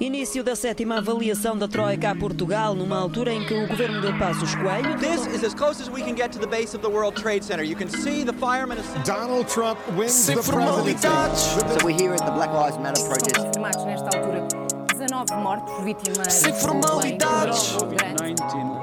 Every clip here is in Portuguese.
Início da sétima avaliação da Troika a Portugal, numa altura em que o governo de Passos Coelho. This is as close as we can get to the base of the World Trade Center. You can see the firemen. Donald Trump wins Sem the presidency. formalidades. So we're here at the Black Lives Matter protest. Confirmados nesta altura 19 mortos vítimas Sem formalidades. de um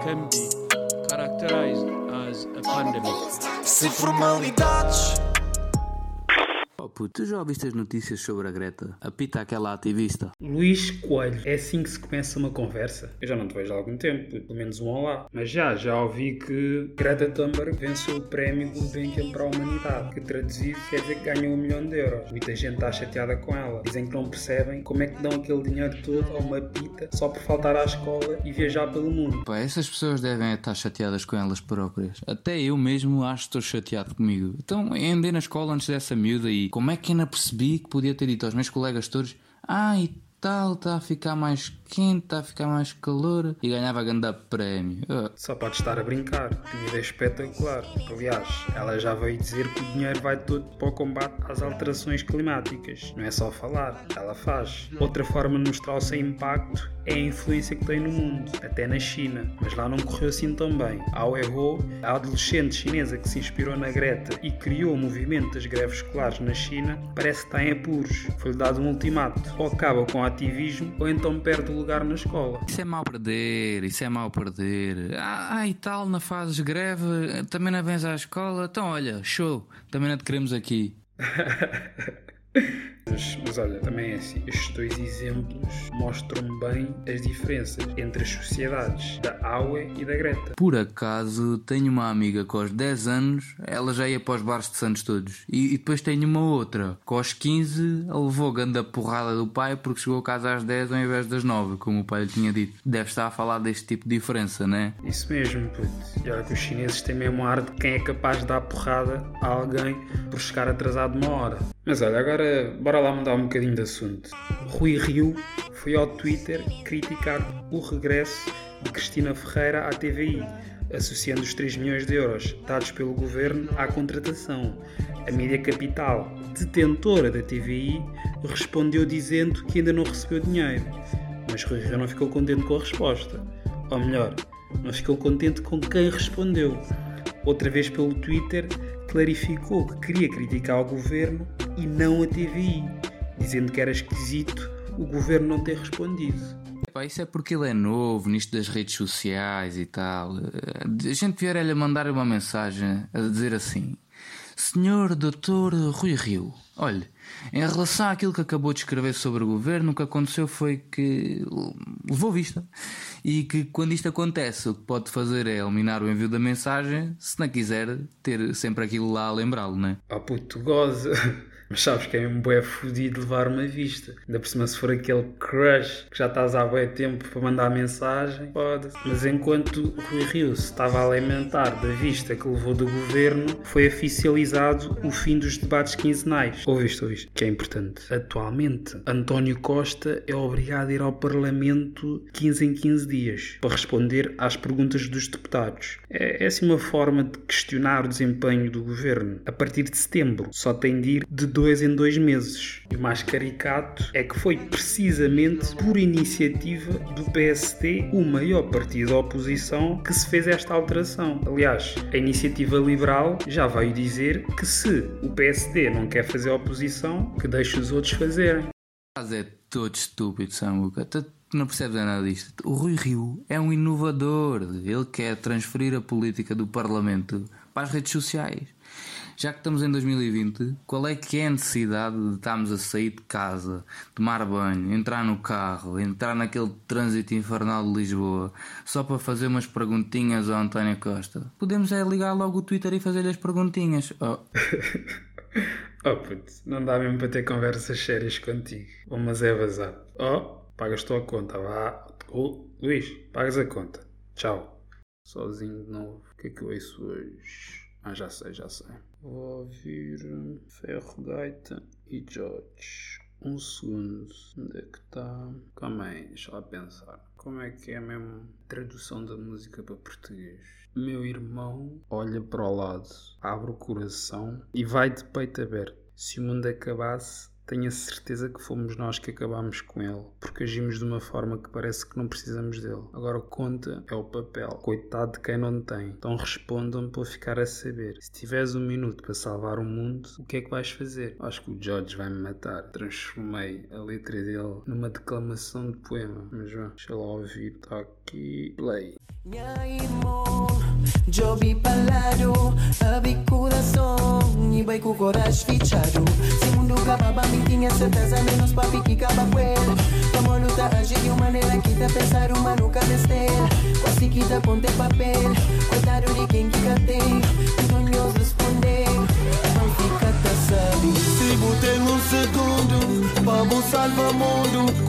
puto, tu já ouviste as notícias sobre a Greta? A pita aquela ativista. Luís Coelho, é assim que se começa uma conversa? Eu já não te vejo há algum tempo, pelo menos um olá. Mas já, já ouvi que Greta Thunberg venceu o prémio Gulbenkian para a humanidade, que traduzido quer dizer que ganhou um milhão de euros. Muita gente está chateada com ela. Dizem que não percebem como é que dão aquele dinheiro todo a uma pita só por faltar à escola e viajar pelo mundo. Pá, essas pessoas devem estar chateadas com elas próprias. Até eu mesmo acho que estou chateado comigo. Então, andei na escola antes dessa miúda e como é que ainda percebi que podia ter dito aos meus colegas todos Ah, e tal, está a ficar mais quente, está a ficar mais calor e ganhava grande prémio. Ah, Só pode estar a brincar. A vida é espetacular. Aliás, ela já veio dizer que o dinheiro vai todo para o combate às alterações climáticas. Não é só falar, ela faz. Outra forma de mostrar o seu impacto é a influência que tem no mundo, até na China. Mas lá não correu assim tão bem. A Weibo, a adolescente chinesa que se inspirou na Greta e criou o movimento das greves escolares na China, parece que está em apuros. Foi-lhe dado um ultimato. Ou acaba com o ativismo, ou então perde o lugar na escola. Isso é mal perder, isso é mal perder. Ah, ah, e tal, na fase de greve, também não vens à escola. Então, olha, show, também não te queremos aqui. Mas, mas olha, também é assim. Estes dois exemplos mostram bem as diferenças entre as sociedades da Aue e da Greta. Por acaso, tenho uma amiga que aos 10 anos ela já ia para os bares de Santos todos. E, e depois tenho uma outra que aos 15 ela levou grande porrada do pai porque chegou a casa às 10 ao invés das 9, como o pai lhe tinha dito. Deve estar a falar deste tipo de diferença, né? Isso mesmo, puto. E olha que os chineses têm mesmo ar de quem é capaz de dar porrada a alguém por chegar atrasado uma hora. Mas olha, agora bora lá mudar um bocadinho de assunto. Rui Rio foi ao Twitter criticar o regresso de Cristina Ferreira à TVI, associando os 3 milhões de euros dados pelo governo à contratação. A Mídia Capital, detentora da TVI, respondeu dizendo que ainda não recebeu dinheiro. Mas Rui Rio não ficou contente com a resposta. Ou melhor, não ficou contente com quem respondeu. Outra vez pelo Twitter, clarificou que queria criticar o governo e não a TVI, dizendo que era esquisito o governo não ter respondido. Epá, isso é porque ele é novo nisto das redes sociais e tal. Eh, A gente vier lhe mandar uma mensagem a dizer assim: Senhor Doutor Rui Rio, olhe, em relação àquilo que acabou de escrever sobre o governo, o que aconteceu foi que levou vista. E que quando isto acontece, o que pode fazer é eliminar o envio da mensagem, se não quiser ter sempre aquilo lá a lembrá-lo, né? Oh puto, goza. Mas sabes que é mesmo bué fodido levar uma vista. Ainda por cima se for aquele crush que já estás há bué tempo para mandar mensagem, pode-se. Mas enquanto Rui Rio se estava a lamentar da vista que levou do governo, foi oficializado o fim dos debates quinzenais. Ouviste, ouviste? Que é importante. Atualmente, António Costa é obrigado a ir ao Parlamento 15 em 15 dias para responder às perguntas dos deputados. É, é assim uma forma de questionar o desempenho do governo. A partir de setembro, só tem de ir de dois em dois meses. E o mais caricato é que foi precisamente por iniciativa do PSD, o maior partido da oposição, que se fez esta alteração. Aliás, a iniciativa liberal já veio dizer que se o PSD não quer fazer oposição, que deixe os outros fazerem. Mas é todo estúpido, Samuca. Tu não percebes nada disto. O Rui Rio é um inovador. Ele quer transferir a política do Parlamento para as redes sociais. Já que estamos em 2020, qual é que é a necessidade de estarmos a sair de casa, tomar banho, entrar no carro, entrar naquele trânsito infernal de Lisboa, só para fazer umas perguntinhas ao António Costa? Podemos é ligar logo o Twitter e fazer-lhe as perguntinhas. Oh. Oh puto, não dá mesmo para ter conversas sérias contigo. Ou mas é vazado. Oh, pagas tu a conta, vá. Oh, Luís, pagas a conta. Tchau. Sozinho de novo. O que é que eu ouço hoje? Ah, já sei, já sei. Vou ouvir Ferro Gaita e George. Um segundo. Onde é que está? Calma aí, deixa lá pensar. Como é que é mesmo a tradução da música para português? Meu irmão olha para o lado, abre o coração e vai de peito aberto. Se o mundo acabasse, tenho a certeza que fomos nós que acabámos com ele, porque agimos de uma forma que parece que não precisamos dele. Agora o conta é o papel. Coitado de quem não tem. Então respondam-me para ficar a saber. Se tiveres um minuto para salvar o mundo, o que é que vais fazer? Acho que o George vai me matar. Transformei a letra dele numa declamação de poema. Mas vá, deixa lá ouvir. Está aqui. Play. Abicuda som E vai com tinha certeza Menos papi que ele Como luta age de uma maneira que tá pensar uma nunca besteira. Quase que tá com papel Cuidado de quem que tem Sonhos responder Não fica tá sabe Se botar um segundo Vamos salvar mundo